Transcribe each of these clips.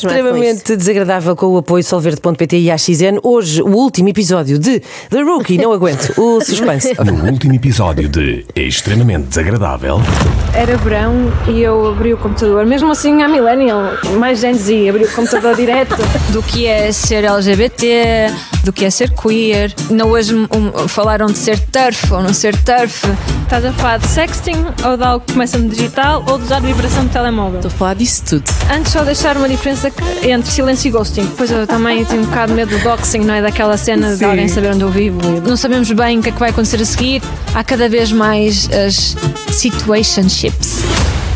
com extremamente desagradável com o apoio solverde.pt e AXN. Hoje, o último episódio de The Rookie. Não aguento o suspense. No último episódio de Extremamente Desagradável, Era verão e eu abri o computador, mesmo assim a Millennial, mais Gen Z, abri o computador direto. do que é ser LGBT, do que é ser queer. Não hoje um, falaram de ser turf ou não ser turf. Estás a falar de sexting ou de algo que começa no digital ou de usar vibração de telemóvel? Estou a falar disso tudo. Antes só deixar uma diferença que- entre silêncio e ghosting. Depois eu também tenho um bocado de medo do doxing, não é? Daquela cena de alguém saber onde eu vivo. Não sabemos bem o que é que vai acontecer a seguir. Há cada vez mais as situationships.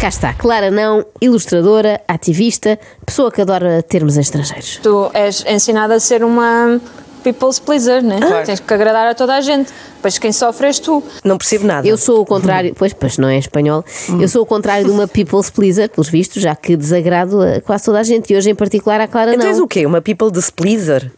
Cá está, Clara Não, ilustradora, ativista, pessoa que adora termos estrangeiros. Tu és ensinada a ser uma people's pleaser, né? Tens que agradar a toda a gente. Depois quem sofre és tu. Não percebo nada. Eu sou o contrário, pois, pois não é espanhol, eu sou o contrário de uma people's pleaser, pelos vistos, já que desagrado a quase toda a gente e hoje em particular à Clara Então és Não. o quê? Uma people displeaser?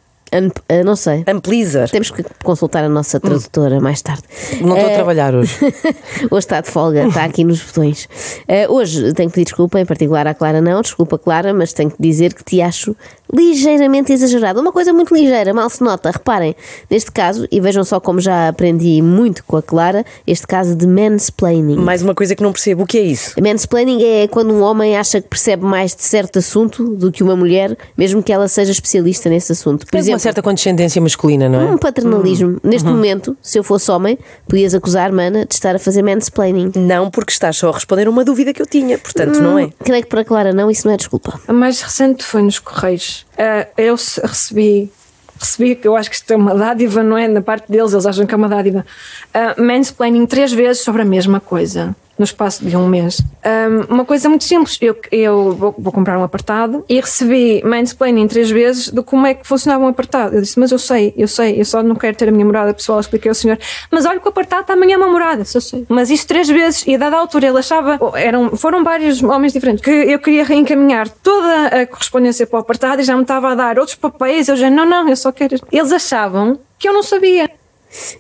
Ah, não sei. Unpleaser? Temos que consultar a nossa tradutora mais tarde. Não estou a Eh, trabalhar hoje. hoje está de folga, está aqui nos botões. Eh, hoje tenho que pedir desculpa, em particular à Clara não, desculpa Clara, mas tenho que dizer que te acho ligeiramente exagerado. Uma coisa muito ligeira, mal se nota. Reparem, neste caso, e vejam só como já aprendi muito com a Clara, este caso de mansplaining. Mais uma coisa que não percebo. O que é isso? Mansplaining é quando um homem acha que percebe mais de certo assunto do que uma mulher, mesmo que ela seja especialista nesse assunto. Por exemplo, certa condescendência masculina, não é? um paternalismo. Neste momento, se eu fosse homem, podias acusar Mana de estar a fazer mansplaining. Não, porque estás só a responder a uma dúvida que eu tinha. Portanto, não é? Creio que para Clara não, isso não é desculpa. A mais recente foi nos Correios. Ah, eu recebi, recebi, que eu acho que isto é uma dádiva, não é? Na parte deles, eles acham que é uma dádiva. Uh, mansplaining três vezes sobre a mesma coisa. No espaço de um mês. Um, uma coisa muito simples. Eu, eu vou, vou comprar um apartado e recebi mansplaining três vezes de como é que funcionava um apartado. Eu disse, mas eu sei, eu sei, eu só não quero ter a minha morada pessoal. Expliquei ao senhor, mas olha que o apartado também é uma morada. Sei. Mas isto três vezes e a dada altura ele achava, eram, foram vários homens diferentes, que eu queria reencaminhar toda a correspondência para o apartado e já me estava a dar outros papéis. Eu já, não, não, eu só quero. Eles achavam que eu não sabia.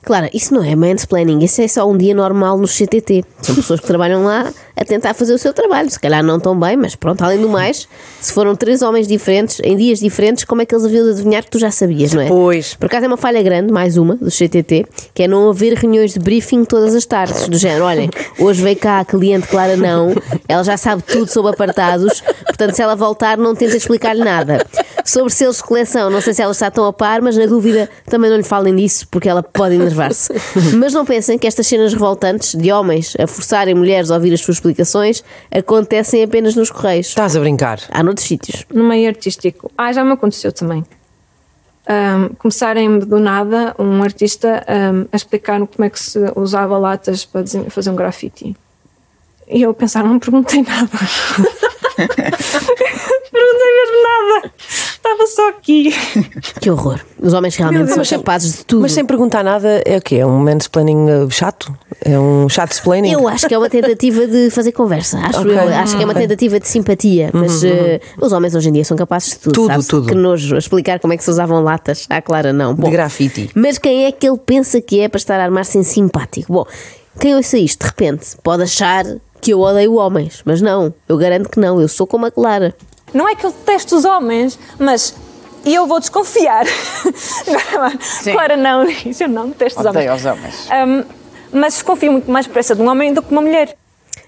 Claro, isso não é mansplaining, isso é só um dia normal no CTT. São pessoas que trabalham lá a tentar fazer o seu trabalho. Se calhar não tão bem, mas pronto, além do mais, se foram três homens diferentes, em dias diferentes, como é que eles haviam de adivinhar que tu já sabias, não é? Pois. Por acaso é uma falha grande, mais uma, do CTT, que é não haver reuniões de briefing todas as tardes, do género, olhem, hoje veio cá a cliente Clara não, ela já sabe tudo sobre apartados, portanto se ela voltar não tenta explicar-lhe nada. Sobre selos de coleção, não sei se ela está tão a par, mas na dúvida também não lhe falem disso, porque ela pode enervar-se. Mas não pensem que estas cenas revoltantes de homens a forçarem mulheres a ouvir as suas explicações acontecem apenas nos correios. Estás a brincar. Há noutros sítios. no meio artístico. Ah, já me aconteceu também. Ahm, começarem do nada um artista ahm, a explicar como é que se usava latas para fazer um grafite. E eu a pensar, não perguntei nada. perguntei mesmo nada. Estava só aqui. Que horror. Os homens realmente são Mas sem- capazes de tudo. Mas sem perguntar nada, é o quê? É um mansplaining uh, chato? É um chato explaining? Eu acho que é uma tentativa de fazer conversa. Acho, Ok. eu, acho que é uma tentativa de simpatia. Mas eh, os homens hoje em dia são capazes de tudo. Tudo, sabe-se? tudo. Que nojo. Explicar como é que se usavam latas. À Clara, não. Bom, De grafite. Mas quem é que ele pensa que é para estar a armar-se em simpático? Bom, quem ouça isto, de repente, pode achar que eu odeio homens. Mas não. Eu garanto que não. Eu sou como a Clara. Não é que eu detesto os homens, mas eu vou desconfiar. claro, não, eu não detesto os homens. Odeio os homens. Ahm, mas desconfio muito mais depressa de um homem do que de uma mulher.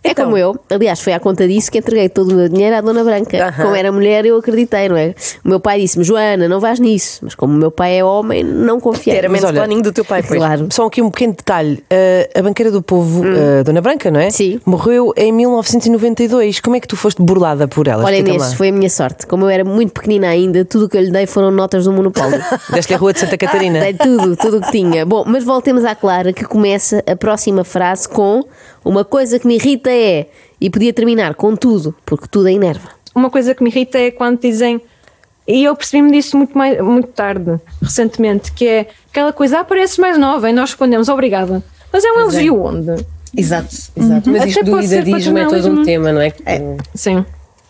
É Então. como eu, aliás, foi à conta disso que entreguei todo o meu dinheiro à Dona Branca. Como era mulher, eu acreditei, não é? O meu pai disse-me, Joana, não vais nisso. Mas como o meu pai é homem, não confiei. Era olha, mansplaining do teu pai, pois. Claro. Só aqui um pequeno detalhe. Uh, a banqueira do povo, uh, Dona Branca, não é? Sim. Morreu em 1992. Como é que tu foste burlada por ela? Olha, Inês, foi a minha sorte. Como eu era muito pequenina ainda, tudo o que eu lhe dei foram notas do Monopólio. Deste-lhe a rua de Santa Catarina. Dei tudo, tudo o que tinha. Bom, mas voltemos à Clara, que começa a próxima frase com uma coisa que me irrita é. E podia terminar com tudo, porque tudo a enerva. Uma coisa que me irrita é quando dizem, e eu percebi-me disso muito, mais, muito tarde, recentemente, que é aquela coisa, ah, pareces mais nova, e nós respondemos, obrigada. Mas é um elogio onde? Exato, exato. Mas Até isto do idadismo é todo um tema, não é? Sim.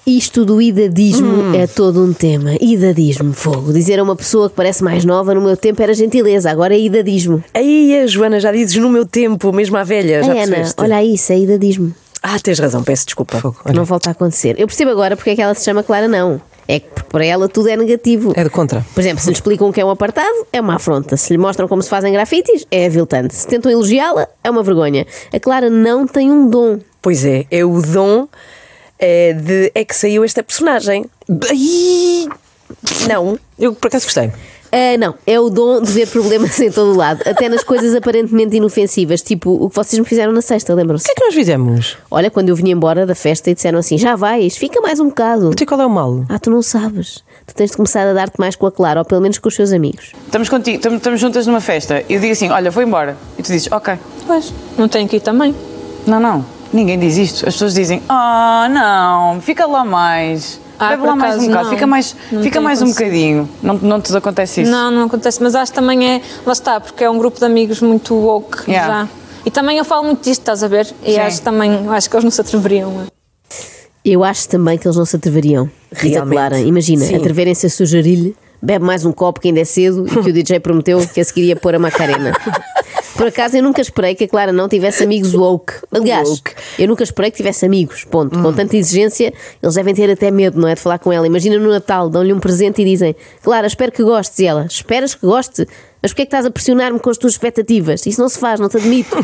Isto do idadismo é todo um tema. Idadismo, fogo. Dizer a uma pessoa que parece mais nova no meu tempo era gentileza, agora é idadismo. Aí, a Joana, já dizes no meu tempo, mesmo à velha. Já Ei, Ana, percebeste? olha isso é idadismo. Ah, tens razão, peço desculpa. Não volta a acontecer. Eu percebo agora porque é que ela se chama Clara Não. É que para ela tudo é negativo. É de contra. Por exemplo, se lhe explicam o que é um apartado, é uma afronta. Se lhe mostram como se fazem grafites, é aviltante. Se tentam elogiá-la, é uma vergonha. A Clara não tem um dom. Pois é, é o dom eh, de. É que saiu esta personagem. Não. eu por acaso gostei. Ah, não, é o dom de ver problemas em todo o lado, até nas coisas aparentemente inofensivas, tipo o que vocês me fizeram na sexta, O lembram-se? que é que nós fizemos? Olha, quando eu vim embora da festa e disseram assim: já vais, fica mais um bocado. Até qual é o mal? Ah, tu não sabes. Tu tens de começar a dar-te mais com a Clara, ou pelo menos com os seus amigos. Estamos contigo, estamos, estamos juntas numa festa. E eu digo assim: olha, vou embora. E tu dizes: ok. Pois, não tenho que ir também. Não, não. Ninguém diz isto. As pessoas dizem: ah, não, fica lá mais. Ah, Bebe lá mais um bocado. Fica mais, Não fica mais um bocadinho. Não, não te acontece isso? Não, não acontece, mas acho que também é. Lá está, porque é um grupo de amigos muito woke Yeah. já. E também eu falo muito disto, estás a ver? E Sim. acho também, acho que eles não se atreveriam. Eu acho também que eles não se atreveriam. Diz a Realmente. Clara. Imagina, atreverem-se a sugerir-lhe, bebe mais um copo que ainda é cedo e que o DJ prometeu que a seguir ia pôr a Macarena. Por acaso eu nunca esperei que a Clara não tivesse amigos woke. Aliás, Woke. eu nunca esperei que tivesse amigos. Ponto. Com tanta exigência, eles devem ter até medo, não é? De falar com ela. Imagina no Natal, dão-lhe um presente e dizem: Clara, espero que gostes. E ela: Esperas que goste? Mas porquê é que estás a pressionar-me com as tuas expectativas? Isso não se faz, não te admito.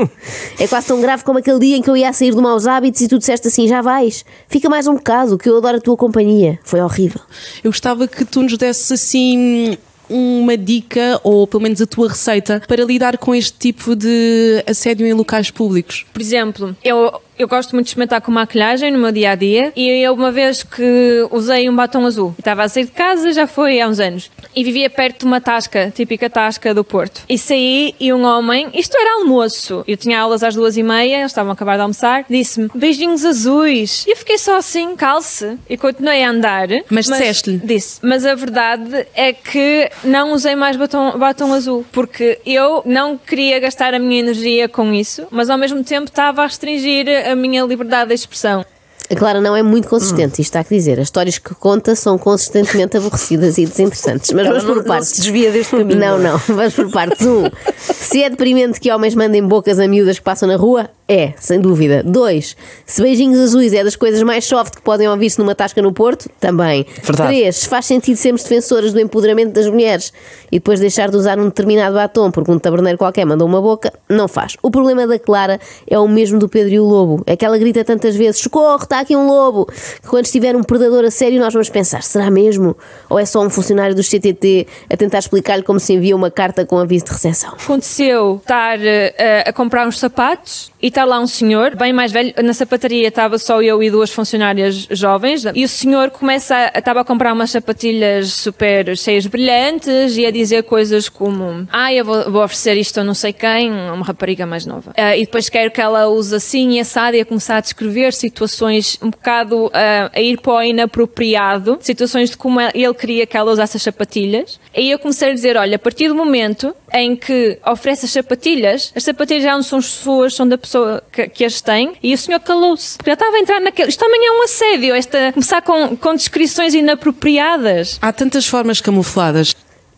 é quase tão grave como aquele dia em que eu ia sair de maus hábitos e tu disseste assim: Já vais, fica mais um bocado, que eu adoro a tua companhia. Foi horrível. Eu gostava que tu nos desses assim uma dica ou pelo menos a tua receita para lidar com este tipo de assédio em locais públicos. Por exemplo, eu, eu gosto muito de experimentar com maquilhagem no meu dia a dia e eu uma vez que usei um batom azul, estava a sair de casa, já foi há uns anos, e vivia perto de uma tasca, típica tasca do Porto. E saí e um homem, isto era almoço, eu tinha aulas às duas e meia, eles estavam a acabar de almoçar, disse-me beijinhos azuis. E eu fiquei só assim, calce, e continuei a andar. Mas disseste-lhe? Disse, mas a verdade é que não usei mais batom, batom azul, porque eu não queria gastar a minha energia com isso, mas ao mesmo tempo estava a restringir a minha liberdade de expressão. A Clara não é muito consistente, isto há que dizer. As histórias que conta são consistentemente aborrecidas e desinteressantes. Mas Ela vamos não- por não partes. se desvia deste caminho, Não, não é? não. Vamos por partes. Um, se é deprimente que homens mandem bocas a miúdas que passam na rua, é, sem dúvida. Dois, se beijinhos azuis é das coisas mais soft que podem ouvir-se numa tasca no Porto, também. Verdade. Três, se faz sentido sermos defensoras do empoderamento das mulheres e depois deixar de usar um determinado batom porque um taberneiro qualquer mandou uma boca, não faz. O problema da Clara é o mesmo do Pedro e o Lobo. É que ela grita tantas vezes: socorro, está aqui um lobo. Que quando estiver um predador a sério, nós vamos pensar: será mesmo? Ou é só um funcionário do CTT a tentar explicar-lhe como se envia uma carta com aviso de recepção? Aconteceu estar eh, a comprar uns sapatos e está lá um senhor, bem mais velho, na sapataria estava só eu e duas funcionárias jovens, e o senhor começa estava a comprar umas sapatilhas super cheias de brilhantes e a dizer coisas como ah, eu vou, vou oferecer isto a não sei quem, a uma rapariga mais nova. Ah, e depois quero que ela use assim e assado e a começar a descrever situações um bocado ah, a ir para o inapropriado, situações de como ele queria que ela usasse as sapatilhas. E eu comecei a dizer, olha, a partir do momento em que oferece as sapatilhas, as sapatilhas já não são suas, são da pessoa que, as tem, e o senhor calou-se. Já estava a entrar naquele. Isto também é um assédio, esta, começar com, com descrições inapropriadas. Há tantas formas camufladas.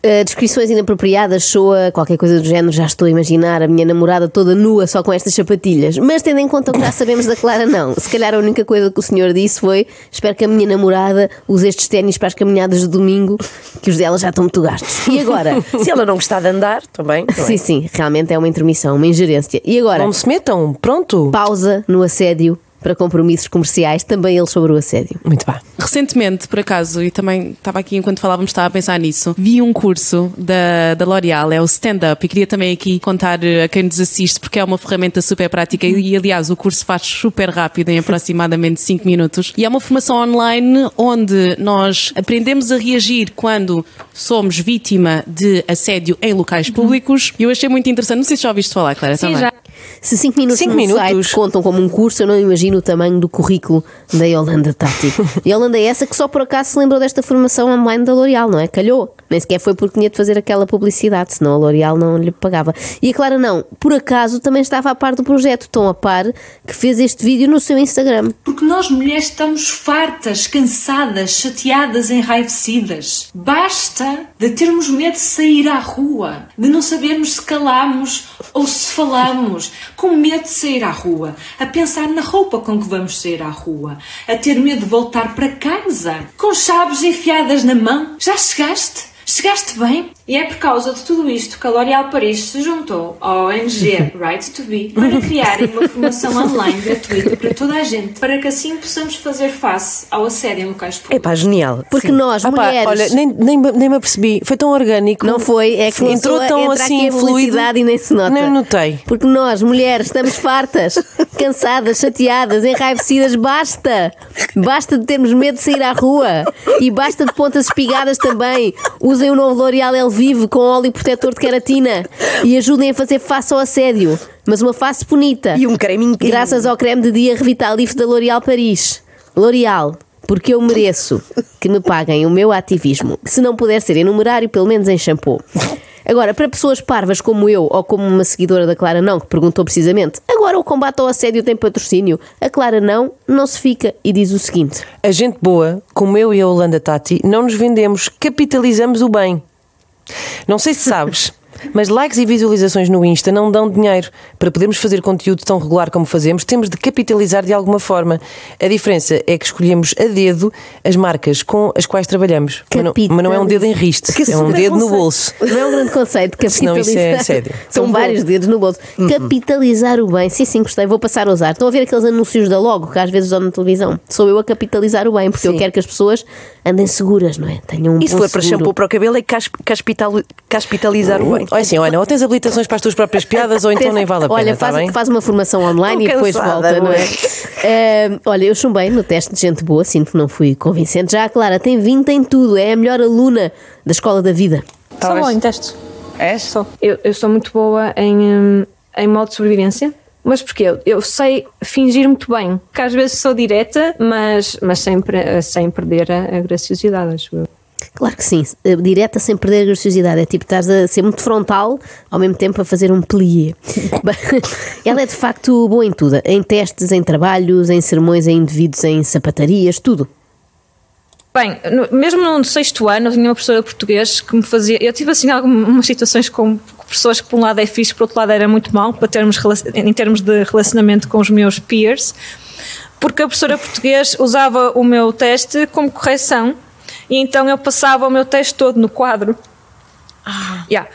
Uh, descrições inapropriadas soa qualquer coisa do género, já estou a imaginar a minha namorada toda nua só com estas sapatilhas. Mas tendo em conta o que já sabemos da Clara, não. Se calhar a única coisa que o senhor disse foi: espero que a minha namorada use estes ténis para as caminhadas de domingo, que os dela já estão muito gastos. E agora? Se ela não gostar de andar, também. é? sim, sim, realmente é uma intermissão, uma ingerência. E agora? Não se metam, pronto. Pausa no assédio para compromissos comerciais, também ele sobre o assédio. Muito bem. Recentemente, por acaso, e também estava aqui enquanto falávamos, estava a pensar nisso, vi um curso da, da L'Oréal, é o Stand Up, e queria também aqui contar a quem nos assiste, porque é uma ferramenta super prática e, aliás, o curso faz super rápido, em aproximadamente 5 minutos. E é uma formação online onde nós aprendemos a reagir quando somos vítima de assédio em locais públicos. E eu achei muito interessante, não sei se já ouviste falar, Clara, Sim, também. já. Se 5 minutos Cinco no minutos? site contam como um curso, eu não imagino o tamanho do currículo da Yolanda Tati. Yolanda é essa que só por acaso se lembrou desta formação online da L'Oréal, não é? Calhou. Nem sequer foi porque tinha de fazer aquela publicidade, senão a L'Oréal não lhe pagava. E a Clara não, por acaso também estava a par do projeto, tão a par que fez este vídeo no seu Instagram. Porque nós mulheres estamos fartas, cansadas, chateadas, enraivecidas. Basta de termos medo de sair à rua, de não sabermos se calamos ou se falamos, com medo de sair à rua, a pensar na roupa com que vamos sair à rua, a ter medo de voltar para casa, com chaves enfiadas na mão. Já chegaste? Chegaste bem? E é por causa de tudo isto que a L'Oréal Paris se juntou à ONG Right to Be para criarem uma formação online gratuita para toda a gente, para que assim possamos fazer face ao assédio em locais públicos. Epá, genial. Porque nós, Ah pá, mulheres. olha, nem, nem, nem me apercebi. Foi tão orgânico. Não foi, é que entrou tão assim aqui a fluido. e nem se nota. Nem notei. Porque nós, mulheres, estamos fartas, cansadas, chateadas, enraivecidas. Basta! Basta de termos medo de sair à rua. E basta de pontas espigadas também. Usem o novo L'Oreal El Vive com óleo protetor de queratina. E ajudem a fazer face ao assédio. Mas uma face bonita. E um creme incrível. Graças ao creme de dia Revitalif da L'Oréal Paris. L'Oréal, porque eu mereço que me paguem o meu ativismo. Se não puder ser em numerário, pelo menos em shampoo. Agora, para pessoas parvas como eu ou como uma seguidora da Clara Não, que perguntou precisamente, agora o combate ao assédio tem patrocínio? A Clara Não não se fica e diz o seguinte: A gente boa, como eu e a Holanda Tati, não nos vendemos, capitalizamos o bem. Não sei se sabes, mas likes e visualizações no Insta não dão dinheiro. Para podermos fazer conteúdo tão regular como fazemos, temos de capitalizar de alguma forma. A diferença é que escolhemos a dedo as marcas com as quais trabalhamos. Mas não, mas não é um dedo em riste, é um dedo no bolso. Não é um grande conceito de Senão isso capitalizar. é sério. São vários dedos no bolso. Capitalizar o bem. Sim, sim, gostei. Vou passar a usar. Estão a ver aqueles anúncios da Logo que às vezes dão na televisão? Sou eu a capitalizar o bem, porque eu quero que as pessoas andem seguras, não é? Tenham um E se for para seguro. shampoo para o cabelo, é cas- caspital- caspitalizar o bem. Olha assim, olha, ou tens habilitações para as tuas próprias piadas ou então nem vale a pena, Olha, está faz, bem? faz uma formação online Estou e depois volta, não é? Eh, olha, eu chumbei no teste de gente boa, sinto que não fui convincente. Já a Clara tem 20 em tudo, é a melhor aluna da escola da vida. Só bom em testes. És? Sou. Eu, eu sou muito boa em, hum, em modo de sobrevivência. Mas porquê? Eu, eu sei fingir muito bem. Que às vezes sou direta, mas, mas sem, pre- sem perder a, a graciosidade, acho eu. Claro que sim, eh, direta sem perder a graciosidade. É tipo, estás a ser muito frontal, ao mesmo tempo a fazer um plié. Ela é de facto boa em tudo: em testes, em trabalhos, em sermões, em indivíduos, em sapatarias, tudo. Bem, no- mesmo no sexto ano, tinha uma professora de português que me fazia. Eu tive assim algumas situações com pessoas que, por um lado, é fixe, por outro lado, era muito mal para termos, em termos de relacionamento com os meus peers, porque a professora português usava o meu teste como correção e então eu passava o meu teste todo no quadro. Yeah.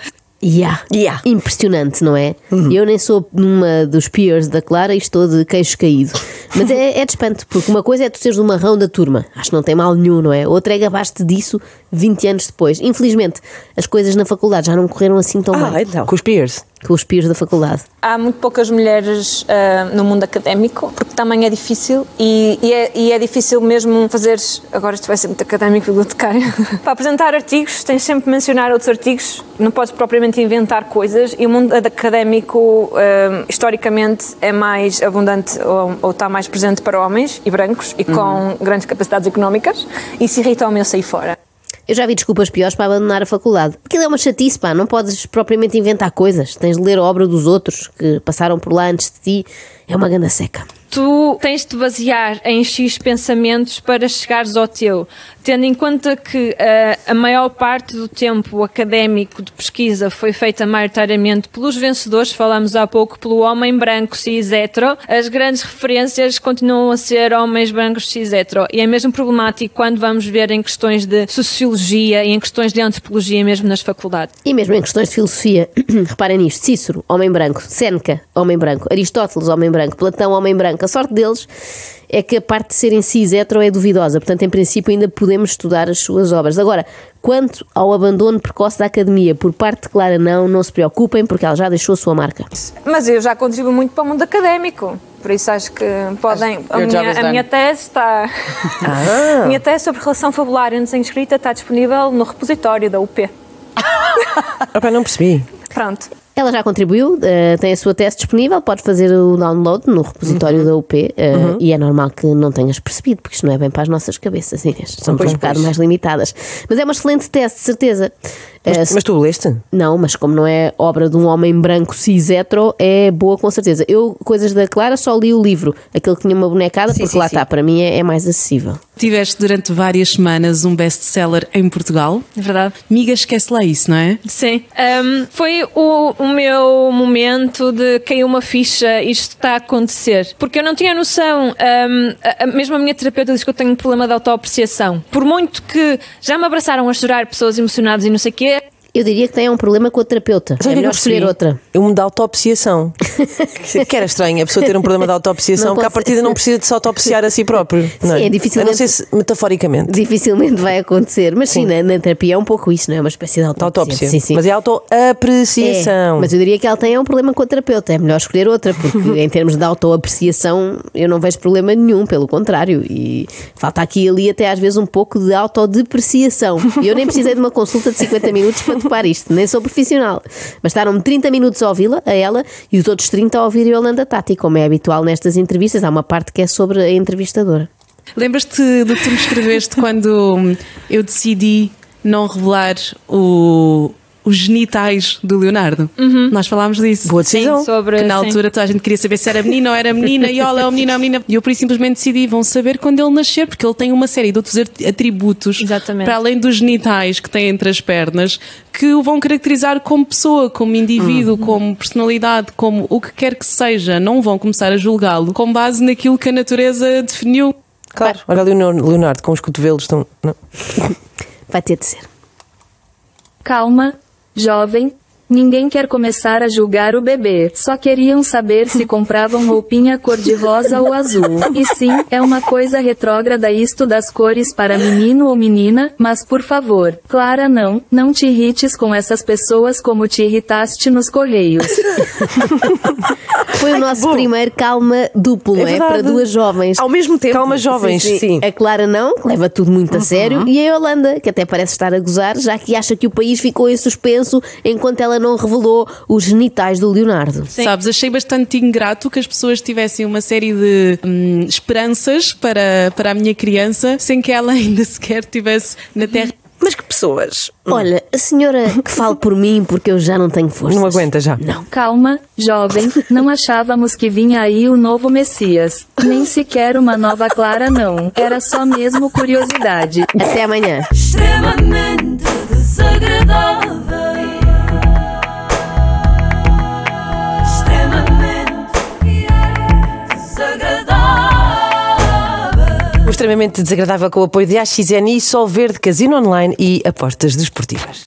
Yeah. Yeah. Impressionante, não é? Eu nem sou uma dos peers da Clara e estou de queixo caído. Mas é, é de espanto, porque uma coisa é tu seres o marrão da turma, acho que não tem mal nenhum, não é? Outra é gabaste disso 20 anos depois. Infelizmente, as coisas na faculdade já não correram assim tão Ah, bem então. Com os peers. com os peers da faculdade. Há muito poucas mulheres ah, no mundo académico, porque também é difícil e, e é, e é difícil mesmo fazer. Agora isto vai ser muito académico bibliotecário. Para apresentar artigos, tens sempre de mencionar outros artigos, não podes propriamente inventar coisas e o mundo académico, ah, historicamente, é mais abundante ou, ou está mais presente para homens e brancos e com grandes capacidades económicas e se irrita-me eu sair fora. Eu já vi desculpas piores para abandonar a faculdade. Aquilo é uma chatice, pá, não podes propriamente inventar coisas. Tens de ler a obra dos outros que passaram por lá antes de ti. É uma ganda seca. tu tens de basear em X pensamentos para chegares ao teu, tendo em conta que ah, a maior parte do tempo académico de pesquisa foi feita maioritariamente pelos vencedores, falamos há pouco pelo homem branco cis hetero, as grandes referências continuam a ser homens brancos cis hetero. E é mesmo problemático quando vamos ver em questões de sociologia e em questões de antropologia mesmo nas faculdades. E mesmo em questões de filosofia, reparem nisto: Cícero, homem branco, Séneca, homem branco, Aristóteles, homem branco, Platão, homem branco. A sorte deles é que a parte de serem cis hetero é duvidosa, portanto, em princípio, ainda podemos estudar as suas obras. Agora, quanto ao abandono precoce da academia por parte de Clara, não, não se preocupem, porque ela já deixou a sua marca. Mas eu já contribuo muito para o mundo académico. Por isso acho que podem. A minha, a minha tese está. A minha tese sobre relação fabular em desenho escrita está disponível no repositório da UP. Ah, pá, não percebi. Pronto. Ela já contribuiu, eh, tem a sua teste disponível, pode fazer o download no repositório Uhum. da UP eh, e é normal que não tenhas percebido, porque isto não é bem para as nossas cabeças, Inês. Somos Pois, um bocado mais limitadas. Mas é uma excelente teste, de certeza. Mas, mas tu leste? Não, mas como não é obra de um homem branco cis hetero, é boa com certeza. Eu, coisas da Clara, só li o livro, aquele que tinha uma bonecada, porque sim, lá sim. está, para mim é, é mais acessível. Tiveste durante várias semanas um best-seller em Portugal. É verdade. Miga, esquece lá isso, não é? Sim. Um, foi o, o meu momento de caiu uma ficha, isto está a acontecer. Porque eu não tinha noção, um, a- a- mesmo a minha terapeuta diz que eu tenho um problema de autoapreciação. Por muito que já me abraçaram a chorar pessoas emocionadas e não sei o quê, Eu diria que tem um problema com a terapeuta. É que melhor escolher outra. Eu me da autopsiação. que era estranho a pessoa ter um problema de autopsiação, Não que à partida não precisa de se autopsiar a si próprio. não Sim, é dificilmente- A não ser se, metaforicamente. Dificilmente vai acontecer, mas sim, na, na terapia é um pouco isso, não é? Uma espécie de autópsia. Autópsia. Sim, sim. Mas é autoapreciação. É, mas eu diria que ela tem um problema com a terapeuta. É melhor escolher outra, porque em termos de autoapreciação eu não vejo problema nenhum, pelo contrário. E falta aqui e ali até às vezes um pouco de autodepreciação. E eu nem precisei de uma consulta de 50 minutos para topar isto, nem sou profissional. Bastaram-me 30 minutos a ouvi-la, a ela, e os outros 30 a ouvir a Yolanda Tati, como é habitual nestas entrevistas. Há uma parte que é sobre a entrevistadora. Lembras-te do que tu me escreveste quando eu decidi não revelar o- os genitais do Leonardo? Nós falámos disso. Boa decisão. sim, sobre. Que na sim. altura toda a gente queria saber se era menino ou era menina, e olha, é o menino ou a menina. E eu por isso simplesmente decidi, vão saber quando ele nascer, porque ele tem uma série de outros at- atributos, Exatamente. para além dos genitais que tem entre as pernas, que o vão caracterizar como pessoa, como indivíduo, como personalidade, como o que quer que seja. Não vão começar a julgá-lo com base naquilo que a natureza definiu. Claro. Olha o Leonardo, Leonardo com os cotovelos estão. Não. Vai ter de ser. Calma, jovem. Ninguém quer começar a julgar o bebê. Só queriam saber se compravam roupinha cor-de-rosa ou azul. E sim, é uma coisa retrógrada isto das cores para menino ou menina, mas por favor, Clara não, não te irrites com essas pessoas como te irritaste nos correios. Foi o nosso primeiro calma duplo, não é? verdade. Para duas jovens. Ao mesmo tempo. Calma, jovens, sim. A Clara não, que leva tudo muito a sério, e a Yolanda, que até parece estar a gozar, já que acha que o país ficou em suspenso enquanto ela não revelou os genitais do Leonardo. Sabes, achei bastante ingrato que as pessoas tivessem uma série de hum, esperanças para, para a minha criança sem que ela ainda sequer estivesse na Terra. Mas que pessoas? Olha, a senhora que fale por mim, porque eu já não tenho força. Não aguenta já. Não. Calma, jovem, não achávamos que vinha aí o novo Messias. Nem sequer uma nova Clara não. Era só mesmo curiosidade. Até amanhã. extremamente desagradável. Extremamente desagradável com o apoio de AXN e Sol Verde, Casino Online e apostas desportivas.